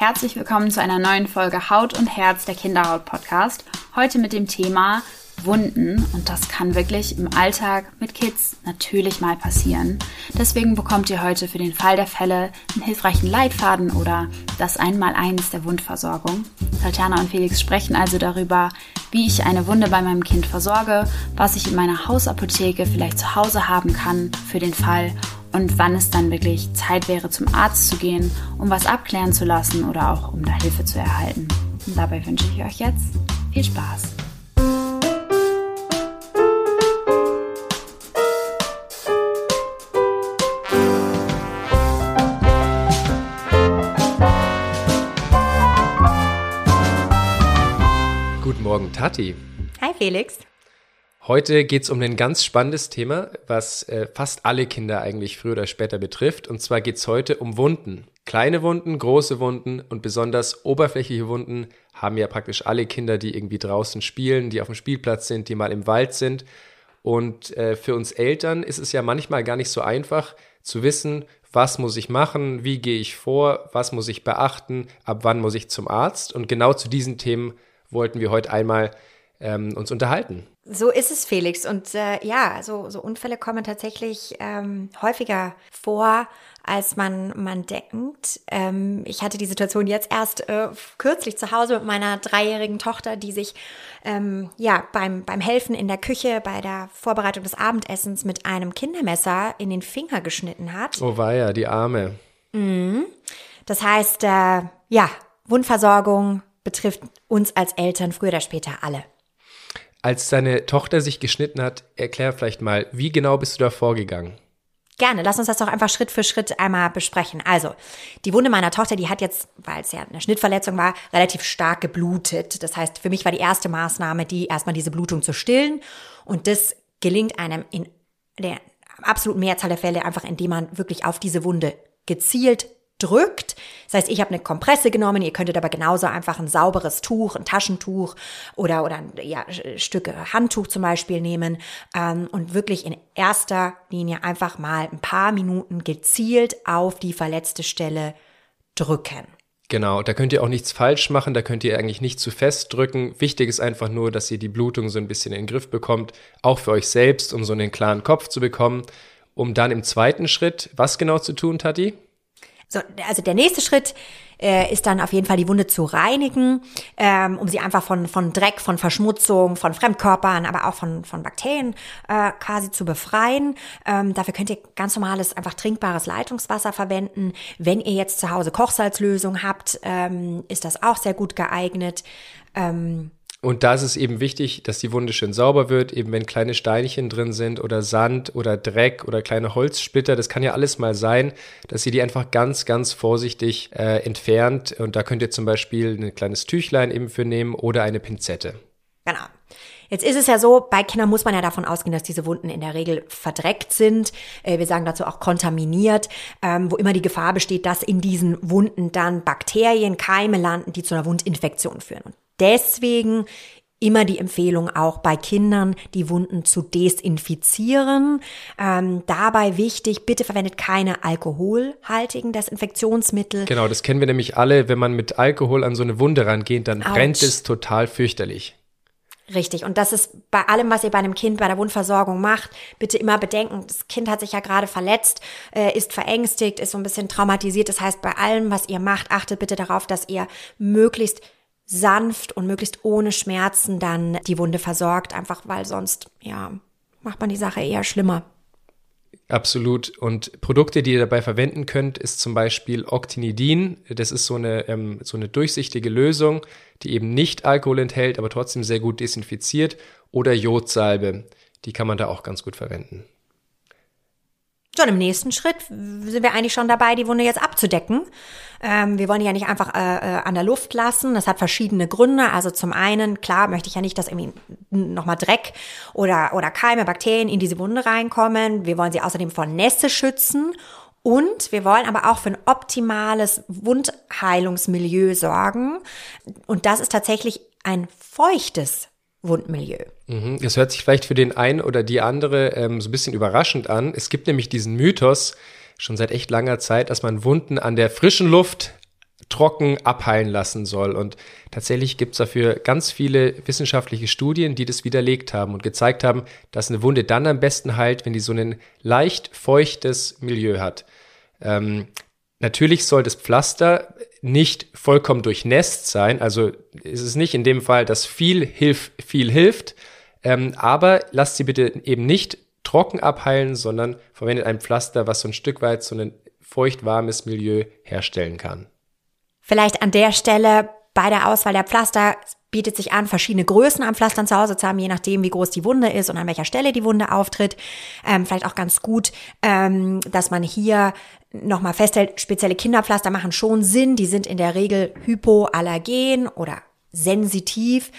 Herzlich willkommen zu einer neuen Folge Haut und Herz der Kinderhaut Podcast. Heute mit dem Thema Wunden und das kann wirklich im Alltag mit Kids natürlich mal passieren. Deswegen bekommt ihr heute für den Fall der Fälle einen hilfreichen Leitfaden oder das Einmaleins der Wundversorgung. Tatjana und Felix sprechen also darüber, wie ich eine Wunde bei meinem Kind versorge, was ich in meiner Hausapotheke vielleicht zu Hause haben kann für den Fall und wann es dann wirklich Zeit wäre, zum Arzt zu gehen, um was abklären zu lassen oder auch um da Hilfe zu erhalten. Und dabei wünsche ich euch jetzt viel Spaß. Guten Morgen, Tati. Hi, Felix. Heute geht es um ein ganz spannendes Thema, was äh, fast alle Kinder eigentlich früher oder später betrifft. Und zwar geht es heute um Wunden. Kleine Wunden, große Wunden und besonders oberflächliche Wunden haben ja praktisch alle Kinder, die irgendwie draußen spielen, die auf dem Spielplatz sind, die mal im Wald sind. Und äh, für uns Eltern ist es ja manchmal gar nicht so einfach zu wissen, was muss ich machen, wie gehe ich vor, was muss ich beachten, ab wann muss ich zum Arzt. Und genau zu diesen Themen wollten wir heute einmal ähm, uns unterhalten. So ist es, Felix. Und äh, ja, so, so Unfälle kommen tatsächlich ähm, häufiger vor, als man, man denkt. Ähm, ich hatte die Situation jetzt erst äh, kürzlich zu Hause mit meiner dreijährigen Tochter, die sich ähm, ja beim, beim Helfen in der Küche, bei der Vorbereitung des Abendessens mit einem Kindermesser in den Finger geschnitten hat. Oh weia, die Arme. Mhm. Das heißt, äh, ja, Wundversorgung betrifft uns als Eltern früher oder später alle. Als deine Tochter sich geschnitten hat, erklär vielleicht mal, wie genau bist du da vorgegangen? Gerne, lass uns das doch einfach Schritt für Schritt einmal besprechen. Also, die Wunde meiner Tochter, die hat jetzt, weil es ja eine Schnittverletzung war, relativ stark geblutet. Das heißt, für mich war die erste Maßnahme, die erstmal diese Blutung zu stillen. Und das gelingt einem in der absoluten Mehrzahl der Fälle einfach, indem man wirklich auf diese Wunde gezielt drückt. Das heißt, ich habe eine Kompresse genommen, ihr könntet aber genauso einfach ein sauberes Tuch, ein Taschentuch oder, oder ja, Stücke Handtuch zum Beispiel nehmen ähm, und wirklich in erster Linie einfach mal ein paar Minuten gezielt auf die verletzte Stelle drücken. Genau, da könnt ihr auch nichts falsch machen, da könnt ihr eigentlich nicht zu fest drücken. Wichtig ist einfach nur, dass ihr die Blutung so ein bisschen in den Griff bekommt, auch für euch selbst, um so einen klaren Kopf zu bekommen, um dann im zweiten Schritt was genau zu tun, Tati? So, also der nächste Schritt äh, ist dann auf jeden Fall die Wunde zu reinigen, ähm, um sie einfach von, von Dreck, von Verschmutzung, von Fremdkörpern, aber auch von, von Bakterien äh, quasi zu befreien. Ähm, dafür könnt ihr ganz normales, einfach trinkbares Leitungswasser verwenden. Wenn ihr jetzt zu Hause Kochsalzlösung habt, ähm, ist das auch sehr gut geeignet. Ähm, und da ist es eben wichtig, dass die Wunde schön sauber wird, eben wenn kleine Steinchen drin sind oder Sand oder Dreck oder kleine Holzsplitter, das kann ja alles mal sein, dass ihr die einfach ganz, ganz vorsichtig äh, entfernt. Und da könnt ihr zum Beispiel ein kleines Tüchlein eben für nehmen oder eine Pinzette. Genau. Jetzt ist es ja so, bei Kindern muss man ja davon ausgehen, dass diese Wunden in der Regel verdreckt sind. Äh, wir sagen dazu auch kontaminiert, ähm, wo immer die Gefahr besteht, dass in diesen Wunden dann Bakterien, Keime landen, die zu einer Wundinfektion führen. Und deswegen immer die Empfehlung auch bei Kindern, die Wunden zu desinfizieren. Ähm, dabei wichtig, bitte verwendet keine alkoholhaltigen Desinfektionsmittel. Genau, das kennen wir nämlich alle. Wenn man mit Alkohol an so eine Wunde rangeht, dann Ouch. brennt es total fürchterlich. Richtig. Und das ist bei allem, was ihr bei einem Kind bei der Wundversorgung macht, bitte immer bedenken, das Kind hat sich ja gerade verletzt, äh, ist verängstigt, ist so ein bisschen traumatisiert. Das heißt, bei allem, was ihr macht, achtet bitte darauf, dass ihr möglichst sanft und möglichst ohne Schmerzen dann die Wunde versorgt, einfach weil sonst, ja, macht man die Sache eher schlimmer. Absolut. Und Produkte, die ihr dabei verwenden könnt, ist zum Beispiel Octinidin. Das ist so eine, ähm, so eine durchsichtige Lösung, die eben nicht Alkohol enthält, aber trotzdem sehr gut desinfiziert. Oder Jodsalbe. Die kann man da auch ganz gut verwenden. Schon im nächsten Schritt sind wir eigentlich schon dabei, die Wunde jetzt abzudecken. Ähm, wir wollen die ja nicht einfach äh, äh, an der Luft lassen. Das hat verschiedene Gründe. Also zum einen, klar, möchte ich ja nicht, dass irgendwie nochmal Dreck oder, oder Keime, Bakterien in diese Wunde reinkommen. Wir wollen sie außerdem vor Nässe schützen. Und wir wollen aber auch für ein optimales Wundheilungsmilieu sorgen. Und das ist tatsächlich ein feuchtes Wundmilieu. Mhm. Das hört sich vielleicht für den einen oder die andere ähm, so ein bisschen überraschend an. Es gibt nämlich diesen Mythos schon seit echt langer Zeit, dass man Wunden an der frischen Luft trocken abheilen lassen soll. Und tatsächlich gibt es dafür ganz viele wissenschaftliche Studien, die das widerlegt haben und gezeigt haben, dass eine Wunde dann am besten heilt, wenn die so ein leicht feuchtes Milieu hat. Ähm, natürlich soll das Pflaster nicht vollkommen durchnässt sein. Also ist es nicht in dem Fall, dass viel, hilf, viel hilft. Ähm, aber lasst sie bitte eben nicht trocken abheilen, sondern verwendet ein Pflaster, was so ein Stück weit so ein feucht-warmes Milieu herstellen kann. Vielleicht an der Stelle bei der Auswahl der Pflaster bietet sich an, verschiedene Größen am Pflastern zu Hause zu haben, je nachdem, wie groß die Wunde ist und an welcher Stelle die Wunde auftritt. Ähm, vielleicht auch ganz gut, ähm, dass man hier nochmal festhält, spezielle Kinderpflaster machen schon Sinn. Die sind in der Regel hypoallergen oder sensitiv.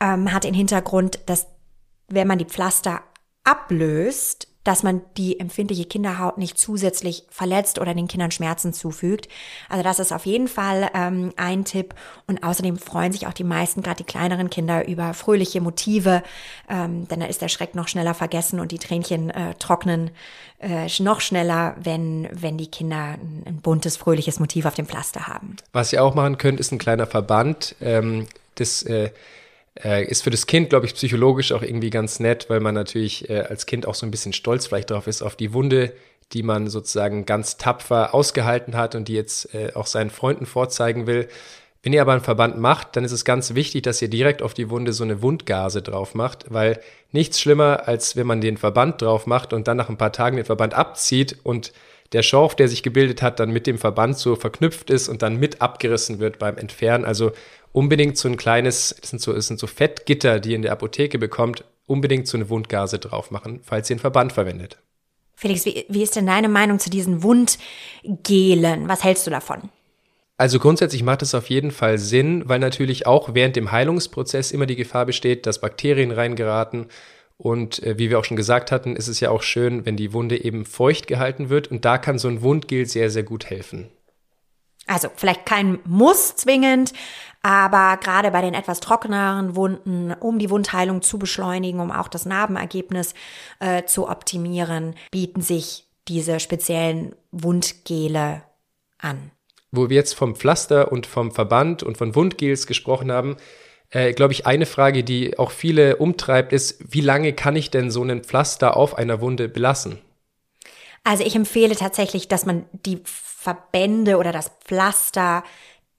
Ähm, hat den Hintergrund, dass wenn man die Pflaster ablöst, dass man die empfindliche Kinderhaut nicht zusätzlich verletzt oder den Kindern Schmerzen zufügt. Also das ist auf jeden Fall ähm, ein Tipp. Und außerdem freuen sich auch die meisten, gerade die kleineren Kinder, über fröhliche Motive, ähm, denn da ist der Schreck noch schneller vergessen und die Tränchen äh, trocknen äh, noch schneller, wenn, wenn die Kinder ein, ein, buntes, fröhliches Motiv auf dem Pflaster haben. Was ihr auch machen könnt, ist ein kleiner Verband. Ähm, das äh, äh, ist für das Kind, glaube ich, psychologisch auch irgendwie ganz nett, weil man natürlich äh, als Kind auch so ein bisschen stolz vielleicht drauf ist, auf die Wunde, die man sozusagen ganz tapfer ausgehalten hat und die jetzt äh, auch seinen Freunden vorzeigen will. Wenn ihr aber einen Verband macht, dann ist es ganz wichtig, dass ihr direkt auf die Wunde so eine Wundgase drauf macht, weil nichts schlimmer, als wenn man den Verband drauf macht und dann nach ein paar Tagen den Verband abzieht und der Schorf, der sich gebildet hat, dann mit dem Verband so verknüpft ist und dann mit abgerissen wird beim Entfernen. Also unbedingt so ein kleines, das sind so, das sind so Fettgitter, die ihr in der Apotheke bekommt, unbedingt so eine Wundgase drauf machen, falls ihr einen Verband verwendet. Felix, wie, wie ist denn deine Meinung zu diesen Wundgelen? Was hältst du davon? Also grundsätzlich macht es auf jeden Fall Sinn, weil natürlich auch während dem Heilungsprozess immer die Gefahr besteht, dass Bakterien reingeraten. Und äh, wie wir auch schon gesagt hatten, ist es ja auch schön, wenn die Wunde eben feucht gehalten wird. Und da kann so ein Wundgel sehr, sehr gut helfen. Also vielleicht kein Muss zwingend, aber gerade bei den etwas trockeneren Wunden, um die Wundheilung zu beschleunigen, um auch das Narbenergebnis äh, zu optimieren, bieten sich diese speziellen Wundgele an. Wo wir jetzt vom Pflaster und vom Verband und von Wundgels gesprochen haben, äh, glaube ich, eine Frage, die auch viele umtreibt, ist, wie lange kann ich denn so einen Pflaster auf einer Wunde belassen? Also ich empfehle tatsächlich, dass man die Verbände oder das Pflaster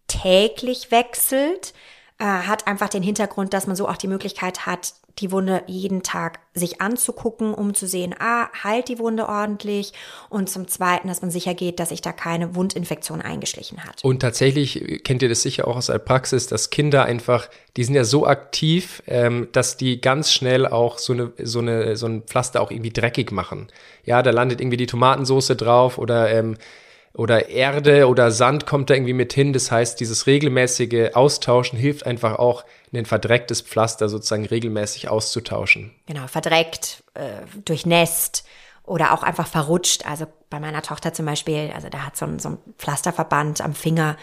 täglich wechselt, äh, hat einfach den Hintergrund, dass man so auch die Möglichkeit hat, die Wunde jeden Tag sich anzugucken, um zu sehen, ah, heilt die Wunde ordentlich und zum Zweiten, dass man sicher geht, dass sich da keine Wundinfektion eingeschlichen hat. Und tatsächlich kennt ihr das sicher auch aus der Praxis, dass Kinder einfach, die sind ja so aktiv, ähm, dass die ganz schnell auch so eine, so eine, so ein Pflaster auch irgendwie dreckig machen. Ja, da landet irgendwie die Tomatensoße drauf oder ähm, oder Erde oder Sand kommt da irgendwie mit hin. Das heißt, dieses regelmäßige Austauschen hilft einfach auch, ein verdrecktes Pflaster sozusagen regelmäßig auszutauschen. Genau, verdreckt, äh, durchnässt oder auch einfach verrutscht. Also bei meiner Tochter zum Beispiel, also da hat so ein, so ein Pflasterverband am Finger,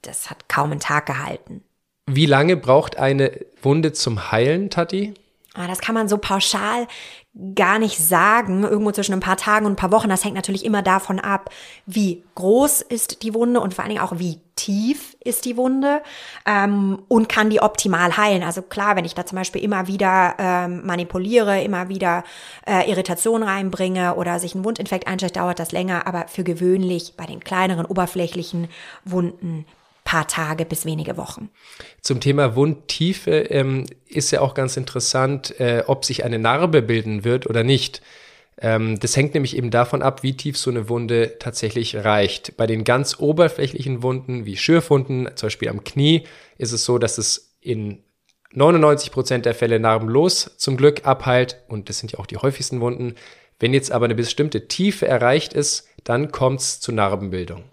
das hat kaum einen Tag gehalten. Wie lange braucht eine Wunde zum Heilen, Tati? Ah, das kann man so pauschal gar nicht sagen, irgendwo zwischen ein paar Tagen und ein paar Wochen. Das hängt natürlich immer davon ab, wie groß ist die Wunde und vor allen Dingen auch, wie tief ist die Wunde ähm, und kann die optimal heilen. Also klar, wenn ich da zum Beispiel immer wieder ähm, manipuliere, immer wieder äh, Irritation reinbringe oder sich ein Wundinfekt einstellt, dauert das länger. Aber für gewöhnlich bei den kleineren oberflächlichen Wunden paar Tage bis wenige Wochen. Zum Thema Wundtiefe ähm, ist ja auch ganz interessant, äh, ob sich eine Narbe bilden wird oder nicht. Ähm, das hängt nämlich eben davon ab, wie tief so eine Wunde tatsächlich reicht. Bei den ganz oberflächlichen Wunden, wie Schürfwunden, zum Beispiel am Knie, ist es so, dass es in 99 Prozent der Fälle narbenlos zum Glück abheilt und das sind ja auch die häufigsten Wunden. Wenn jetzt aber eine bestimmte Tiefe erreicht ist, dann kommt es zu Narbenbildung.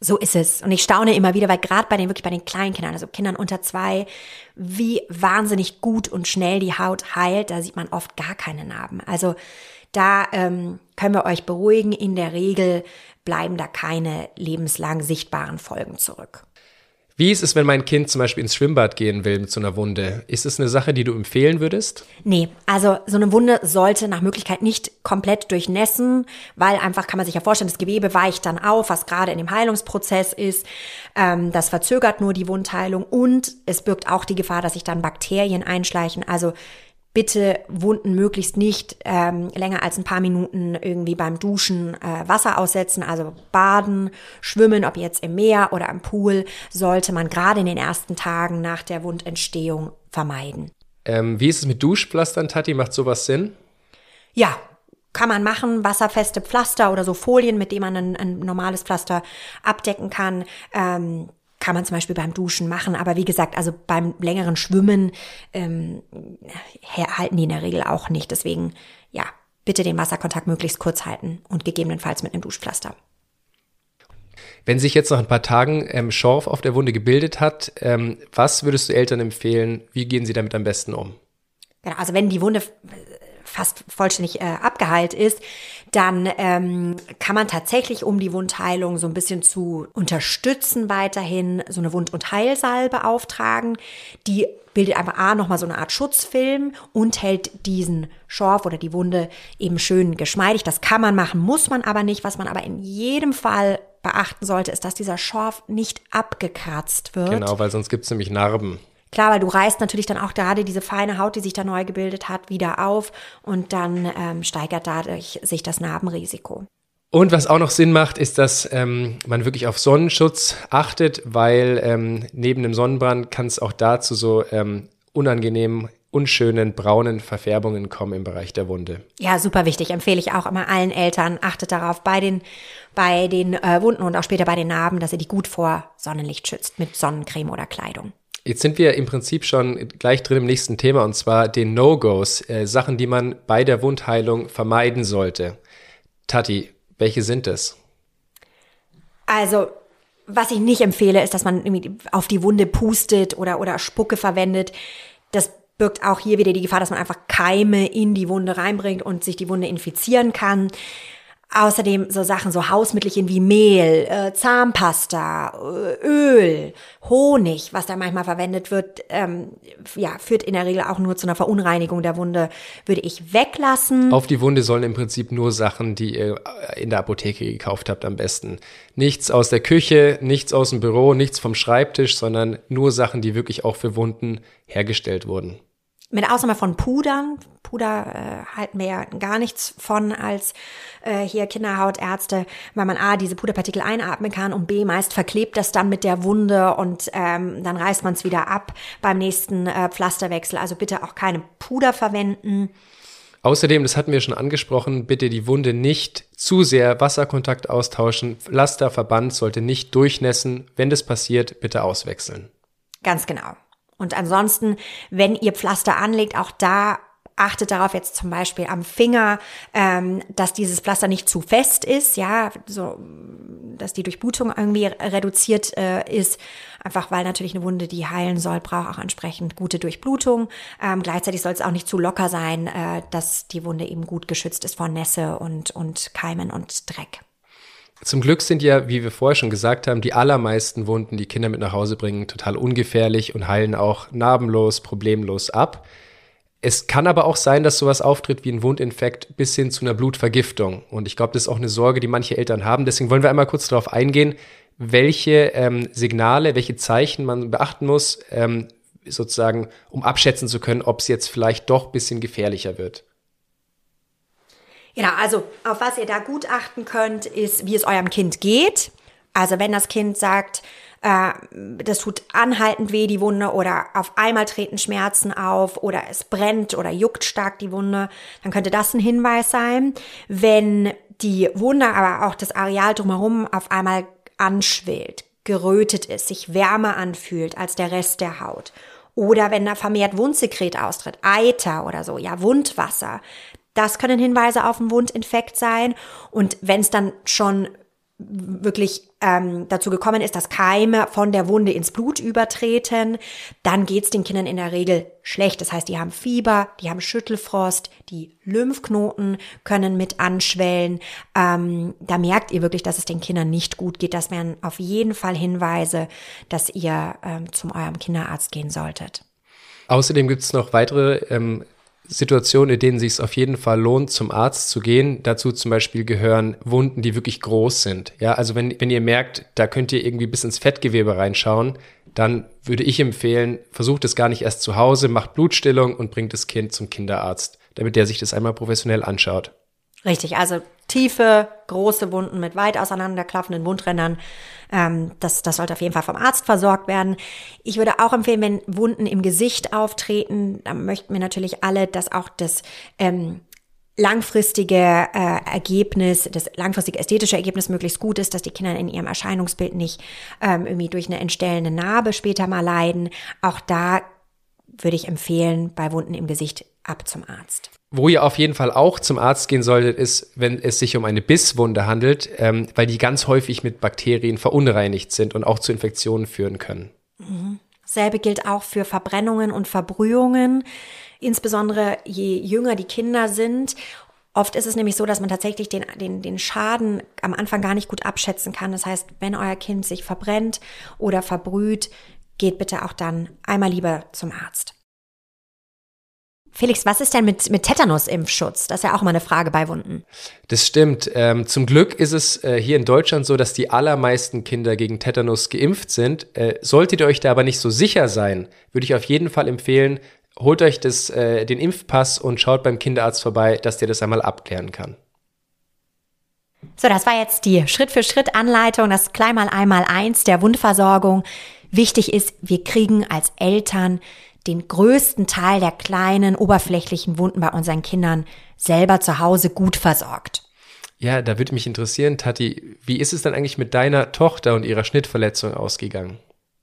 So ist es. Und ich staune immer wieder, weil gerade bei den wirklich bei den kleinen Kindern, also Kindern unter zwei, wie wahnsinnig gut und schnell die Haut heilt. Da sieht man oft gar keine Narben. Also da ähm, können wir euch beruhigen. In der Regel bleiben da keine lebenslang sichtbaren Folgen zurück. Wie ist es, wenn mein Kind zum Beispiel ins Schwimmbad gehen will mit so einer Wunde? Ist es eine Sache, die du empfehlen würdest? Nee, also so eine Wunde sollte nach Möglichkeit nicht komplett durchnässen, weil einfach kann man sich ja vorstellen, das Gewebe weicht dann auf, was gerade in dem Heilungsprozess ist. Ähm, das verzögert nur die Wundheilung und es birgt auch die Gefahr, dass sich dann Bakterien einschleichen. Also bitte Wunden möglichst nicht ähm, länger als ein paar Minuten irgendwie beim Duschen äh, Wasser aussetzen, also baden, schwimmen, ob jetzt im Meer oder im Pool, sollte man gerade in den ersten Tagen nach der Wundentstehung vermeiden. Ähm, wie ist es mit Duschpflastern, Tati? Macht sowas Sinn? Ja, kann man machen, wasserfeste Pflaster oder so Folien, mit denen man ein, ein normales Pflaster abdecken kann. Ähm, kann man zum Beispiel beim Duschen machen. Aber wie gesagt, also beim längeren Schwimmen ähm, halten die in der Regel auch nicht. Deswegen, ja, bitte den Wasserkontakt möglichst kurz halten und gegebenenfalls mit einem Duschpflaster. Wenn sich jetzt nach ein paar Tagen ähm, Schorf auf der Wunde gebildet hat, ähm, was würdest du Eltern empfehlen? Wie gehen sie damit am besten um? Genau, also wenn die Wunde fast vollständig äh, abgeheilt ist, dann ähm, kann man tatsächlich, um die Wundheilung so ein bisschen zu unterstützen, weiterhin so eine Wund- und Heilsalbe auftragen. Die bildet einfach A nochmal so eine Art Schutzfilm und hält diesen Schorf oder die Wunde eben schön geschmeidig. Das kann man machen, muss man aber nicht. Was man aber in jedem Fall beachten sollte, ist, dass dieser Schorf nicht abgekratzt wird. Genau, weil sonst gibt es nämlich Narben. Klar, weil du reißt natürlich dann auch gerade diese feine Haut, die sich da neu gebildet hat, wieder auf und dann ähm, steigert dadurch sich das Narbenrisiko. Und was auch noch Sinn macht, ist, dass ähm, man wirklich auf Sonnenschutz achtet, weil ähm, neben dem Sonnenbrand kann es auch dazu so ähm, unangenehmen, unschönen braunen Verfärbungen kommen im Bereich der Wunde. Ja, super wichtig. Empfehle ich auch immer allen Eltern. Achtet darauf bei den, bei den äh, Wunden und auch später bei den Narben, dass ihr die gut vor Sonnenlicht schützt mit Sonnencreme oder Kleidung. Jetzt sind wir im Prinzip schon gleich drin im nächsten Thema und zwar den No-Gos, äh, Sachen, die man bei der Wundheilung vermeiden sollte. Tati, welche sind es? Also, was ich nicht empfehle, ist, dass man auf die Wunde pustet oder, oder Spucke verwendet. Das birgt auch hier wieder die Gefahr, dass man einfach Keime in die Wunde reinbringt und sich die Wunde infizieren kann. Außerdem so Sachen, so Hausmittelchen wie Mehl, äh, Zahnpasta, äh, Öl, Honig, was da manchmal verwendet wird, ähm, ja, führt in der Regel auch nur zu einer Verunreinigung der Wunde, würde ich weglassen. Auf die Wunde sollen im Prinzip nur Sachen, die ihr in der Apotheke gekauft habt, am besten. Nichts aus der Küche, nichts aus dem Büro, nichts vom Schreibtisch, sondern nur Sachen, die wirklich auch für Wunden hergestellt wurden. Mit Ausnahme von Pudern. Puder äh, halten wir ja gar nichts von als äh, hier Kinderhautärzte, weil man A, diese Puderpartikel einatmen kann und B, meist verklebt das dann mit der Wunde und ähm, dann reißt man es wieder ab beim nächsten äh, Pflasterwechsel. Also bitte auch keine Puder verwenden. Außerdem, das hatten wir schon angesprochen, bitte die Wunde nicht zu sehr Wasserkontakt austauschen. Pflasterverband sollte nicht durchnässen. Wenn das passiert, bitte auswechseln. Ganz genau. Und ansonsten, wenn ihr Pflaster anlegt, auch da achtet darauf jetzt zum Beispiel am Finger, ähm, dass dieses Pflaster nicht zu fest ist, ja, so, dass die Durchblutung irgendwie reduziert äh, ist, einfach weil natürlich eine Wunde, die heilen soll, braucht auch entsprechend gute Durchblutung. Ähm, gleichzeitig soll es auch nicht zu locker sein, äh, dass die Wunde eben gut geschützt ist vor Nässe und, und Keimen und Dreck. Zum Glück sind ja, wie wir vorher schon gesagt haben, die allermeisten Wunden, die Kinder mit nach Hause bringen, total ungefährlich und heilen auch narbenlos, problemlos ab. Es kann aber auch sein, dass sowas auftritt wie ein Wundinfekt bis hin zu einer Blutvergiftung. Und ich glaube, das ist auch eine Sorge, die manche Eltern haben. Deswegen wollen wir einmal kurz darauf eingehen, welche ähm, Signale, welche Zeichen man beachten muss, ähm, sozusagen, um abschätzen zu können, ob es jetzt vielleicht doch bisschen gefährlicher wird. Genau, also auf was ihr da gut achten könnt, ist, wie es eurem Kind geht. Also wenn das Kind sagt, äh, das tut anhaltend weh, die Wunde, oder auf einmal treten Schmerzen auf, oder es brennt oder juckt stark die Wunde, dann könnte das ein Hinweis sein. Wenn die Wunde, aber auch das Areal drumherum auf einmal anschwillt, gerötet ist, sich wärmer anfühlt als der Rest der Haut. Oder wenn da vermehrt Wundsekret austritt, Eiter oder so, ja, Wundwasser, das können Hinweise auf einen Wundinfekt sein. Und wenn es dann schon wirklich ähm, dazu gekommen ist, dass Keime von der Wunde ins Blut übertreten, dann geht's den Kindern in der Regel schlecht. Das heißt, die haben Fieber, die haben Schüttelfrost, die Lymphknoten können mit anschwellen. Ähm, da merkt ihr wirklich, dass es den Kindern nicht gut geht. Das wären auf jeden Fall Hinweise, dass ihr ähm, zum eurem Kinderarzt gehen solltet. Außerdem gibt's noch weitere ähm, Situationen, in denen es sich auf jeden Fall lohnt, zum Arzt zu gehen. Dazu zum Beispiel gehören Wunden, die wirklich groß sind. Ja, also wenn, wenn ihr merkt, da könnt ihr irgendwie bis ins Fettgewebe reinschauen, dann würde ich empfehlen, versucht es gar nicht erst zu Hause, macht Blutstillung und bringt das Kind zum Kinderarzt, damit der sich das einmal professionell anschaut. Richtig, also tiefe, große Wunden mit weit auseinanderklaffenden Wundrändern. Ähm, das, das sollte auf jeden Fall vom Arzt versorgt werden. Ich würde auch empfehlen, wenn Wunden im Gesicht auftreten, dann möchten wir natürlich alle, dass auch das ähm, langfristige äh, Ergebnis, das langfristige ästhetische Ergebnis möglichst gut ist, dass die Kinder in ihrem Erscheinungsbild nicht ähm, irgendwie durch eine entstellende Narbe später mal leiden. Auch da würde ich empfehlen, bei Wunden im Gesicht ab zum Arzt. Wo ihr auf jeden Fall auch zum Arzt gehen solltet, ist, wenn es sich um eine Bisswunde handelt, ähm, weil die ganz häufig mit Bakterien verunreinigt sind und auch zu Infektionen führen können. Mhm. Selbe gilt auch für Verbrennungen und Verbrühungen, insbesondere je jünger die Kinder sind. Oft ist es nämlich so, dass man tatsächlich den, den, den Schaden am Anfang gar nicht gut abschätzen kann. Das heißt, wenn euer Kind sich verbrennt oder verbrüht, geht bitte auch dann einmal lieber zum Arzt. Felix, was ist denn mit, mit Tetanus-Impfschutz? Das ist ja auch mal eine Frage bei Wunden. Das stimmt. Ähm, zum Glück ist es äh, hier in Deutschland so, dass die allermeisten Kinder gegen Tetanus geimpft sind. Äh, solltet ihr euch da aber nicht so sicher sein, würde ich auf jeden Fall empfehlen, holt euch das, äh, den Impfpass und schaut beim Kinderarzt vorbei, dass der das einmal abklären kann. So, das war jetzt die Schritt-für-Schritt-Anleitung, das Kleinmal einmal eins der Wundversorgung. Wichtig ist, wir kriegen als Eltern den größten Teil der kleinen, oberflächlichen Wunden bei unseren Kindern selber zu Hause gut versorgt. Ja, da würde mich interessieren, Tati, wie ist es dann eigentlich mit deiner Tochter und ihrer Schnittverletzung ausgegangen?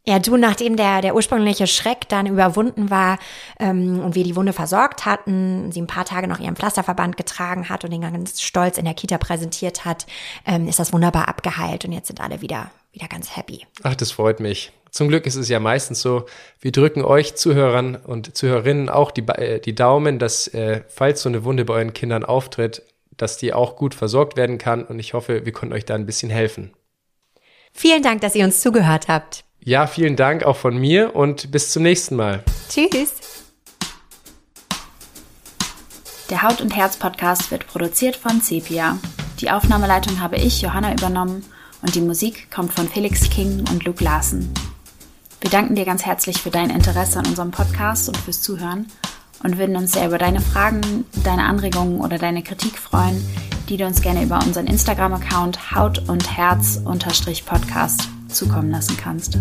Ja, du, nachdem der, der ursprüngliche Schreck dann überwunden war ähm, und wir die Wunde versorgt hatten, sie ein paar Tage noch ihren Pflasterverband getragen hat und den ganz stolz in der Kita präsentiert hat, ähm, ist das wunderbar abgeheilt und jetzt sind alle wieder, wieder ganz happy. Ach, das freut mich. Zum Glück ist es ja meistens so, wir drücken euch Zuhörern und Zuhörerinnen auch die, äh, die Daumen, dass äh, falls so eine Wunde bei euren Kindern auftritt, dass die auch gut versorgt werden kann und ich hoffe, wir konnten euch da ein bisschen helfen. Vielen Dank, dass ihr uns zugehört habt. Ja, vielen Dank auch von mir und bis zum nächsten Mal. Tschüss. Der Haut und Herz Podcast wird produziert von Sepia. Die Aufnahmeleitung habe ich, Johanna, übernommen und die Musik kommt von Felix King und Luke Larsen. Wir danken dir ganz herzlich für dein Interesse an unserem Podcast und fürs Zuhören und würden uns sehr über deine Fragen, deine Anregungen oder deine Kritik freuen, die du uns gerne über unseren Instagram-Account Haut und Herz Podcast zukommen lassen kannst.